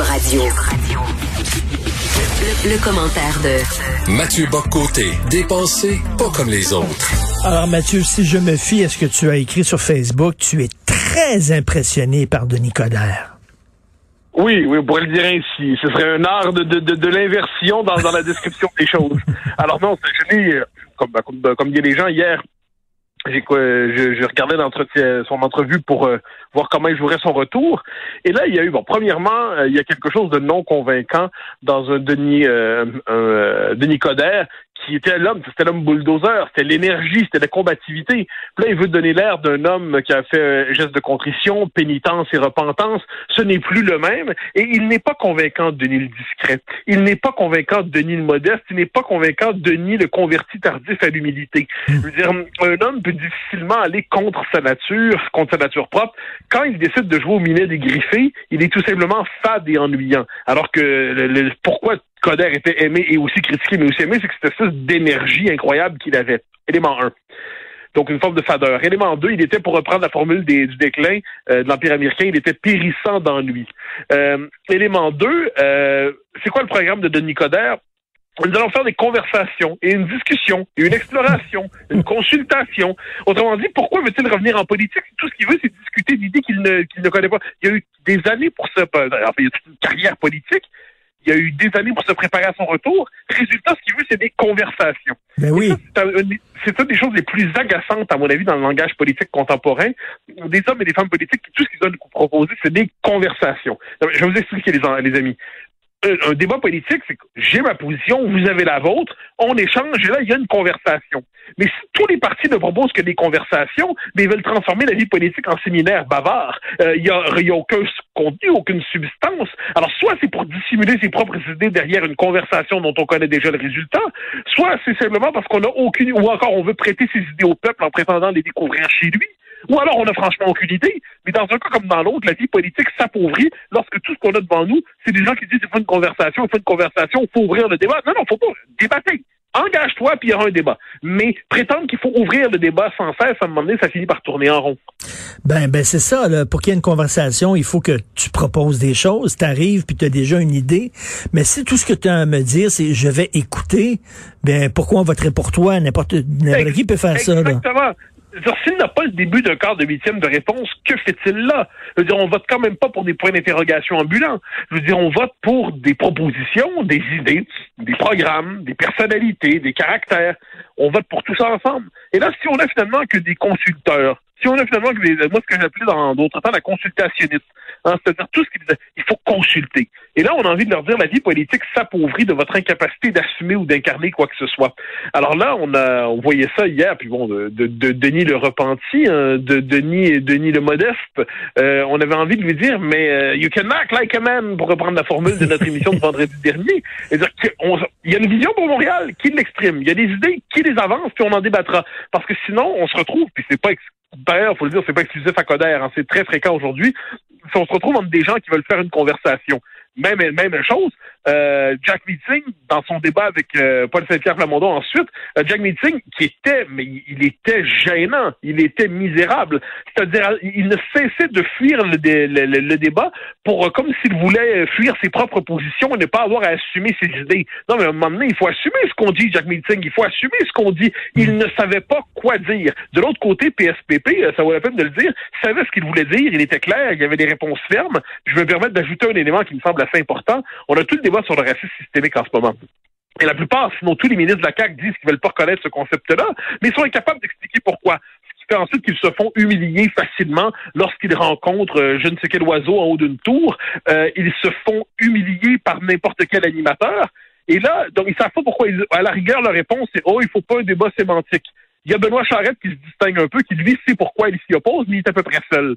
Radio. Le, le commentaire de Mathieu Boccoté, dépensé pas comme les autres. Alors Mathieu, si je me fie à ce que tu as écrit sur Facebook, tu es très impressionné par Denis Coderre. Oui, oui, on pourrait le dire ainsi. Ce serait un art de, de, de, de l'inversion dans, dans la description des choses. Alors non, je l'ai, comme, comme, comme dit les gens hier, quoi, je, je regardais son entrevue pour euh, voir comment il jouerait son retour. Et là, il y a eu, bon, premièrement, euh, il y a quelque chose de non convaincant dans un Denis, euh, euh, Denis qui était l'homme, c'était l'homme bulldozer, c'était l'énergie, c'était la combativité. Là, il veut donner l'air d'un homme qui a fait un geste de contrition, pénitence et repentance. Ce n'est plus le même. Et il n'est pas convaincant de Denis le discret. Il n'est pas convaincant de Denis le modeste. Il n'est pas convaincant de Denis le converti tardif à l'humilité. Je veux dire, un homme peut difficilement aller contre sa nature, contre sa nature propre. Quand il décide de jouer au minet des griffés, il est tout simplement fade et ennuyant. Alors que le, le, pourquoi Coder était aimé et aussi critiqué, mais aussi aimé, c'est que cette espèce d'énergie incroyable qu'il avait. Élément 1. Donc, une forme de fadeur. Élément 2, il était, pour reprendre la formule du déclin euh, de l'Empire américain, il était périssant d'ennui. Euh, élément 2, euh, c'est quoi le programme de Denis Coderre? Nous allons faire des conversations et une discussion et une exploration, une consultation. Autrement dit, pourquoi veut-il revenir en politique? Tout ce qu'il veut, c'est discuter d'idées qu'il ne, qu'il ne connaît pas. Il y a eu des années pour ça. Enfin, il y a toute une carrière politique. Il y a eu des années pour se préparer à son retour. Résultat, ce qu'il veut, c'est des conversations. Ben oui. C'est une des choses les plus agaçantes, à mon avis, dans le langage politique contemporain. Des hommes et des femmes politiques, tout ce qu'ils ont à proposer, c'est des conversations. Je vais vous expliquer, les, les amis un, débat politique, c'est que j'ai ma position, vous avez la vôtre, on échange, et là, il y a une conversation. Mais si tous les partis ne proposent que des conversations, mais ils veulent transformer la vie politique en séminaire bavard, euh, il n'y a, a aucun contenu, aucune substance. Alors, soit c'est pour dissimuler ses propres idées derrière une conversation dont on connaît déjà le résultat, soit c'est simplement parce qu'on n'a aucune, ou encore on veut prêter ses idées au peuple en prétendant les découvrir chez lui. Ou alors on n'a franchement aucune idée. Mais dans un cas comme dans l'autre, la vie politique s'appauvrit lorsque tout ce qu'on a devant nous, c'est des gens qui disent il faut une conversation, il faut une conversation, il faut ouvrir le débat. Non, non, faut pas débattre. Engage-toi, puis il y aura un débat. Mais prétendre qu'il faut ouvrir le débat sans cesse, à un moment donné, ça finit par tourner en rond. Ben, ben c'est ça. Là. Pour qu'il y ait une conversation, il faut que tu proposes des choses. Tu arrives, puis tu as déjà une idée. Mais si tout ce que tu as à me dire, c'est je vais écouter, ben pourquoi on voterait pour toi? N'importe qui peut faire ça. Exactement. S'il n'a pas le début d'un quart de huitième de réponse, que fait-il là? Je veux dire, on vote quand même pas pour des points d'interrogation ambulants. Je veux dire, on vote pour des propositions, des idées, des programmes, des personnalités, des caractères. On vote pour tout ça ensemble. Et là, si on a finalement que des consulteurs, si on a finalement que des, moi, ce que j'appelais dans d'autres temps la consultationniste, hein, c'est-à-dire tout ce qui disait, il faut consulter. Et là, on a envie de leur dire, la vie politique s'appauvrit de votre incapacité d'assumer ou d'incarner quoi que ce soit. Alors là, on a, on voyait ça hier, puis bon, de, de, de Denis le repenti, hein, de Denis, Denis le modeste, euh, on avait envie de lui dire, mais euh, you can act like a man, pour reprendre la formule de notre émission de vendredi dernier. C'est-à-dire qu'il y a une vision pour Montréal qui l'exprime. Il y a des idées qui les avancent, puis on en débattra. Parce que sinon, on se retrouve, puis c'est pas D'ailleurs, faut le dire, c'est pas exclusif à Coder, hein, c'est très fréquent aujourd'hui. Si on se retrouve entre des gens qui veulent faire une conversation, même même chose, euh, Jack Meeting, dans son débat avec euh, Paul Saint-Pierre Plamondon ensuite, euh, Jack Meeting, qui était, mais il était gênant, il était misérable. C'est-à-dire, il ne cessait de fuir le, le, le, débat pour, comme s'il voulait fuir ses propres positions et ne pas avoir à assumer ses idées. Non, mais à un moment donné, il faut assumer ce qu'on dit, Jack Meeting, il faut assumer ce qu'on dit. Il ne savait pas De l'autre côté, PSPP, ça vaut la peine de le dire, savait ce qu'il voulait dire, il était clair, il y avait des réponses fermes. Je vais me permettre d'ajouter un élément qui me semble assez important. On a tout le sur le racisme systémique en ce moment. Et la plupart, sinon tous les ministres de la CAQ disent qu'ils veulent pas reconnaître ce concept-là, mais ils sont incapables d'expliquer pourquoi. Ce qui fait ensuite qu'ils se font humilier facilement lorsqu'ils rencontrent euh, je ne sais quel oiseau en haut d'une tour. Euh, ils se font humilier par n'importe quel animateur. Et là, donc ils savent pas pourquoi. à la rigueur, leur réponse c'est oh, il faut pas un débat sémantique. Il y a Benoît Charette qui se distingue un peu, qui lui sait pourquoi il s'y oppose, mais il est à peu près seul.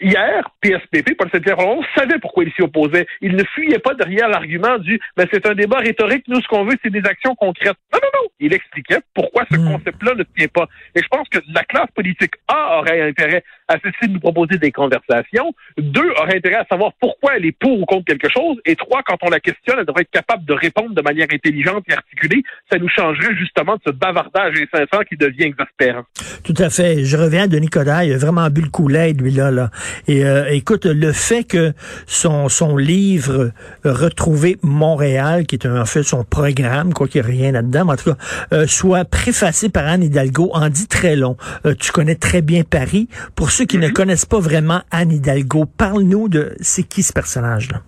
Hier, PSPP, Paul Saint-Pierre savait pourquoi il s'y opposait. Il ne fuyait pas derrière l'argument du mais c'est un débat rhétorique, nous ce qu'on veut, c'est des actions concrètes. Non, non, non. Il expliquait pourquoi ce hmm. concept-là ne tient pas. Et je pense que la classe politique A aurait intérêt à cesser de nous proposer des conversations. Deux, aurait intérêt à savoir pourquoi elle est pour ou contre quelque chose. Et trois, quand on la questionne, elle devrait être capable de répondre de manière intelligente et articulée. Ça nous changerait justement de ce bavardage incessant qui devient exaspérant. Tout à fait. Je reviens de Nicolas. Il a vraiment bu le coulet, lui, là. Et euh, écoute, le fait que son, son livre euh, Retrouver Montréal, qui est en fait son programme, quoi qu'il n'y ait rien là-dedans, en tout cas, euh, soit préfacé par Anne Hidalgo, en dit très long. tu connais très bien Paris. Pour ceux qui ne mhm. connaissent pas vraiment Anne Hidalgo, parle-nous de c'est qui ce personnage-là.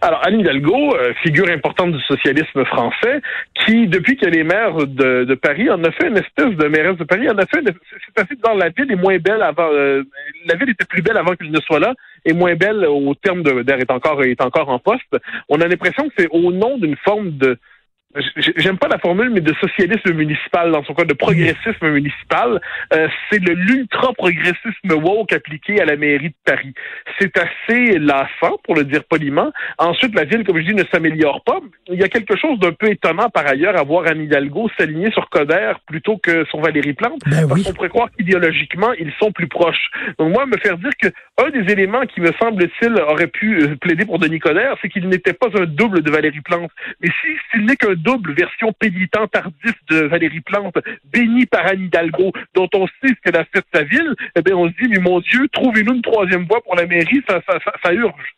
Alors, Anne Hidalgo, euh, figure importante du socialisme français, qui, depuis qu'elle est maire de, Paris, en a fait une espèce de mairesse de Paris, en a fait, c'est assez dans la ville est moins belle avant, euh, la ville était plus belle avant qu'elle ne soit là, et moins belle au terme de, d'air est encore, est encore en poste. On a l'impression que c'est au nom d'une forme de, j'aime pas la formule, mais de socialisme municipal, dans son cas de progressisme municipal, euh, c'est le l'ultra-progressisme woke appliqué à la mairie de Paris. C'est assez lassant, pour le dire poliment. Ensuite, la ville, comme je dis, ne s'améliore pas. Il y a quelque chose d'un peu étonnant, par ailleurs, à voir Anne Hidalgo s'aligner sur Coder plutôt que sur Valérie Plante, ben parce qu'on pourrait croire qu'idéologiquement, ils sont plus proches. Donc moi, me faire dire que un des éléments qui, me semble-t-il, aurait pu euh, plaider pour Denis Coderre, c'est qu'il n'était pas un double de Valérie Plante. Mais si s'il n'est qu'un double version pénitent tardif de Valérie Plante, bénie par Anne Hidalgo, dont on sait ce qu'elle a fait de sa ville, eh bien, on se dit, mais mon Dieu, trouvez-nous une troisième voie pour la mairie, ça, ça, ça urge.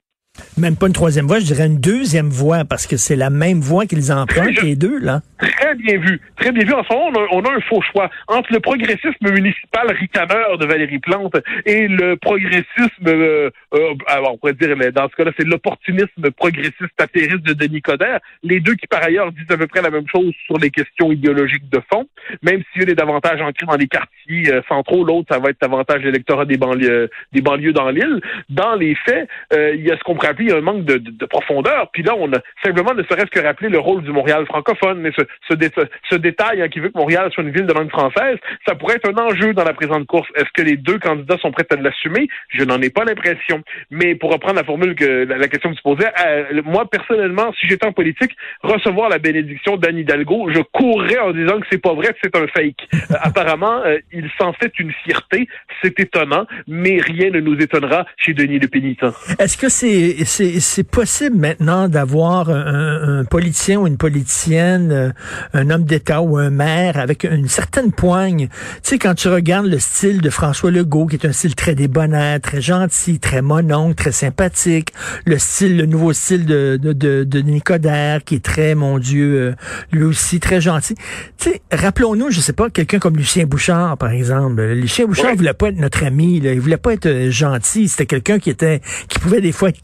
Même pas une troisième voie, je dirais une deuxième voie, parce que c'est la même voie qu'ils empruntent, les deux, là. Très bien vu. Très bien vu. En ce moment, on a, un faux choix entre le progressisme municipal ricaneur de Valérie Plante et le progressisme, euh, euh, on pourrait dire, dans ce cas-là, c'est l'opportunisme progressiste apériste de Denis Coderre. Les deux qui, par ailleurs, disent à peu près la même chose sur les questions idéologiques de fond, même si une est davantage ancrée dans les quartiers euh, centraux, l'autre, ça va être davantage l'électorat des banlieues, des banlieues dans l'île. Dans les faits, il y a ce qu'on pourrait appeler un manque de, de, profondeur. Puis là, on a simplement ne serait-ce que rappeler le rôle du Montréal francophone, mais ce, ce, détail hein, qui veut que Montréal soit une ville de langue française, ça pourrait être un enjeu dans la présente course. Est-ce que les deux candidats sont prêts à l'assumer? Je n'en ai pas l'impression. Mais pour reprendre la formule que la, question que tu posais, euh, moi, personnellement, si j'étais en politique, recevoir la bénédiction d'Anne Hidalgo, je courrais en disant que c'est pas vrai, que c'est un fake. Euh, apparemment, euh, il s'en fait une fierté. C'est étonnant, mais rien ne nous étonnera chez Denis le Pénitent. Est-ce que c'est c'est possible maintenant d'avoir un, un, politicien ou une politicienne un homme d'État ou un maire avec une certaine poigne. Tu sais, quand tu regardes le style de François Legault, qui est un style très débonnaire, très gentil, très mononcle, très sympathique, le style, le nouveau style de, de, de, de Nicodère, qui est très, mon Dieu, euh, lui aussi très gentil. Tu sais, rappelons-nous, je sais pas, quelqu'un comme Lucien Bouchard, par exemple. Lucien Bouchard voulait pas être notre ami, là. il voulait pas être euh, gentil. C'était quelqu'un qui était, qui pouvait des fois être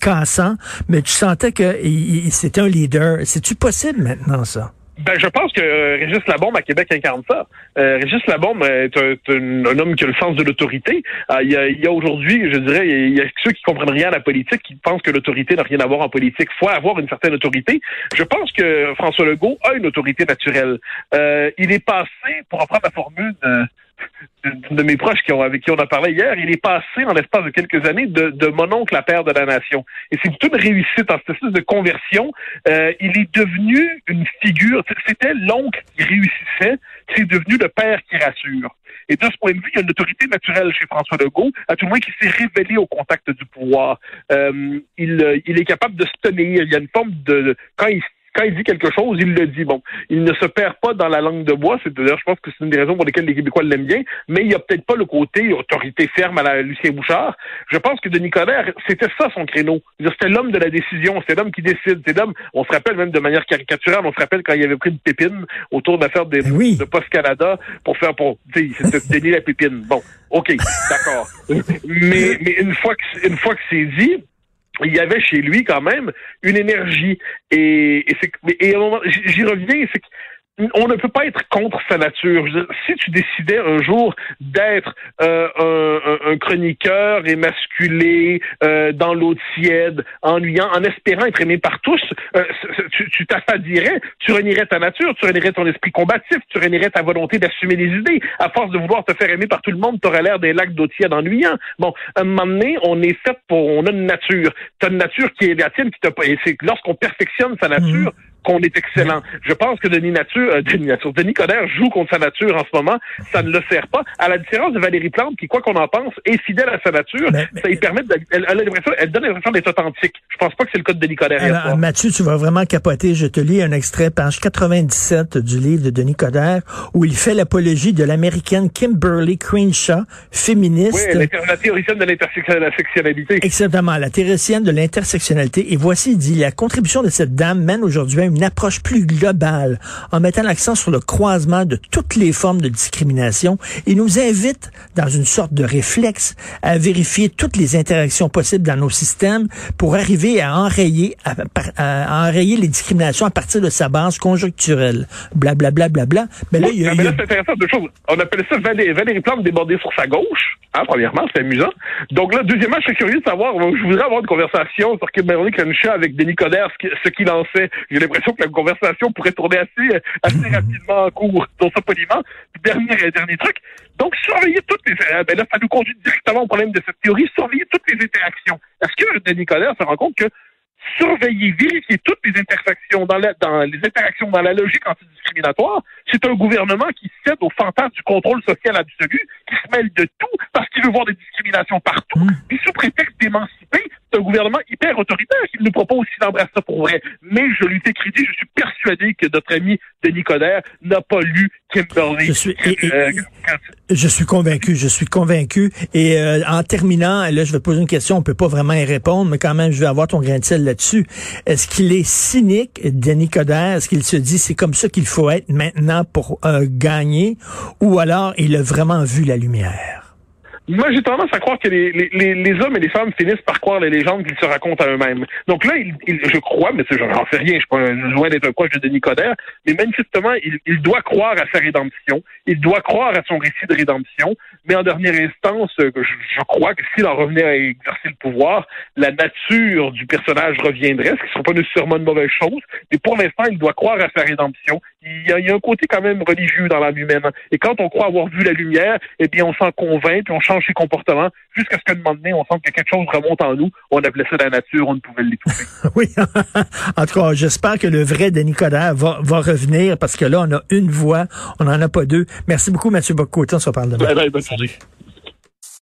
mais tu sentais que c'était un leader. C'est-tu possible maintenant, ça? Ben, je pense que euh, Régis Labombe à Québec incarne ça. Euh, Régis Labombe est un, homme qui a le sens de l'autorité. Euh, il y a, aujourd'hui, je dirais, il y a ceux qui comprennent rien à la politique, qui pensent que l'autorité n'a rien à voir en politique. Il faut avoir une certaine autorité. Je pense que François Legault a une autorité naturelle. Il est passé, pour reprendre la formule de mes proches qui ont, avec qui on a parlé hier, il est passé en l'espace de quelques années de, mon oncle à père de la nation. Et c'est toute une réussite en cette espèce de conversion. Euh, il est devenu une figure, c'était l'oncle qui réussissait, c'est devenu le père qui rassure. Et de ce point de vue, il y a une autorité naturelle chez François Legault, à tout le moins qui s'est révélé au contact du pouvoir. Euh, il, il est capable de se tenir. Il y a une forme de... Quand il quand il dit quelque chose, il le dit. Bon, il ne se perd pas dans la langue de bois. C'est d'ailleurs, je pense que c'est une des raisons pour lesquelles les Québécois l'aiment bien. Mais il n'y a peut-être pas le côté autorité ferme à la Lucien Bouchard. Je pense que Denis Coderre, c'était ça son créneau. C'était l'homme de la décision. C'est l'homme qui décide. C'est l'homme. On se rappelle même de manière caricaturale. On se rappelle quand il avait pris une pépine autour de l'affaire des de Post Canada pour faire pour. C'était Denis la pépine. Bon, ok, d'accord. mais mais une fois que une fois que c'est dit il y avait chez lui quand même une énergie. Et, et, et j'y reviens, c'est on ne peut pas être contre sa nature. si tu décidais un jour d'être euh, un, un, chroniqueur émasculé, euh, dans l'eau tiède, ennuyant, en espérant être aimé par tous, euh, tu, tu t'affadirais, tu renierais ta nature, tu renierais ton esprit combatif, tu renierais ta volonté d'assumer les idées. À force de vouloir te faire aimer par tout le monde, tu aurais l'air des lacs d'eau tiède ennuyants. Bon, à un moment donné, on est fait pour, on a une nature. Tu une nature qui est la tienne, qui t'a et c'est lorsqu'on perfectionne sa nature, mmh qu'on est excellent. Je pense que Denis Nature, euh, Denis Nature, Denis Coderre joue contre sa nature en ce moment. Ça ne le sert pas. À la différence de Valérie Plante, qui, quoi qu'on en pense, est fidèle à sa nature, ça lui permet de, elle, elle, elle donne l'impression d'être authentique. Je pense pas que c'est le cas de Denis Coderre. Alors, Mathieu, tu vas vraiment capoter. Je te lis un extrait, page 97 du livre de Denis Coderre, où il fait l'apologie de l'américaine Kimberly Crenshaw, féministe. Oui, la théoricienne de l'intersectionnalité. Exactement, la théoricienne de l'intersectionnalité. Et voici, il dit, la contribution de cette dame mène aujourd'hui à une une approche plus globale en mettant l'accent sur le croisement de toutes les formes de discrimination et nous invite dans une sorte de réflexe à vérifier toutes les interactions possibles dans nos systèmes pour arriver à enrayer, à, enrayer les discriminations à partir de sa base conjoncturelle. Blablabla. Bla, bla, bla, Mais là, il y a, c'est intéressant deux choses. On appelle ça Valérie, Valérie Plante débordée sur sa gauche. Hein, premièrement, c'est amusant. Donc là, deuxièmement, je suis curieux de savoir, je voudrais avoir une conversation sur Kimberly Crenshaw avec Denis Coderre, ce qu'il en sait. J'ai l'impression que la conversation pourrait tourner assez, assez rapidement en cours. Donc ça, poliment. Dernier, dernier truc. Donc, surveiller toutes les... Euh, ben là, ça nous conduit directement au problème de cette théorie. Surveiller toutes les interactions. Est-ce que Denis Coderre se rend compte que surveiller, vérifier toutes les intersections dans, la, dans les interactions dans la logique antidiscriminatoire, c'est un gouvernement qui cède au fantasme du contrôle social absolu, qui se mêle de tout parce qu'il veut voir des discriminations partout, mmh. puis sous prétexte d'émanciper, c'est un gouvernement hyper autoritaire qui nous propose s'il embrasse ça pour vrai. Mais je lui fais crédit, je suis persuadé que notre ami Denis Coderre n'a pas lu Kimberly. Je suis, euh, je suis convaincu, je suis convaincu. Et euh, en terminant, là, je vais poser une question, on peut pas vraiment y répondre, mais quand même, je vais avoir ton grain de sel là-dessus. Est-ce qu'il est cynique, Denis Coderre? Est-ce qu'il se dit c'est comme ça qu'il faut être maintenant pour euh, gagner? Ou alors il a vraiment vu la lumière? Moi, j'ai tendance à croire que les, les, hommes et les femmes finissent par croire les légendes qu'ils se racontent à eux-mêmes. Donc là, il, je crois, mais je n'en sais rien, je suis pas loin d'être un proche de Denis Coderre, mais manifestement, il, doit croire à sa rédemption, il doit croire à son récit de rédemption, mais en dernière instance, je, je crois que s'il en revenait à exercer le pouvoir, la nature du personnage reviendrait, ce qui ne serait pas nécessairement une mauvaise chose, mais pour l'instant, il doit croire à sa rédemption. Il y, a, il y a un côté quand même religieux dans l'âme humaine. Et quand on croit avoir vu la lumière, eh bien, on s'en convainc, puis on change ses comportements jusqu'à ce qu'à un moment donné, on sent que quelque chose remonte en nous. On appelait ça la nature, on ne pouvait l'étouffer. oui. en tout cas, j'espère que le vrai Denis Coderre va, va revenir parce que là, on a une voix, on n'en a pas deux. Merci beaucoup, Mathieu Bocoté. On se reparle demain. Ben, ben,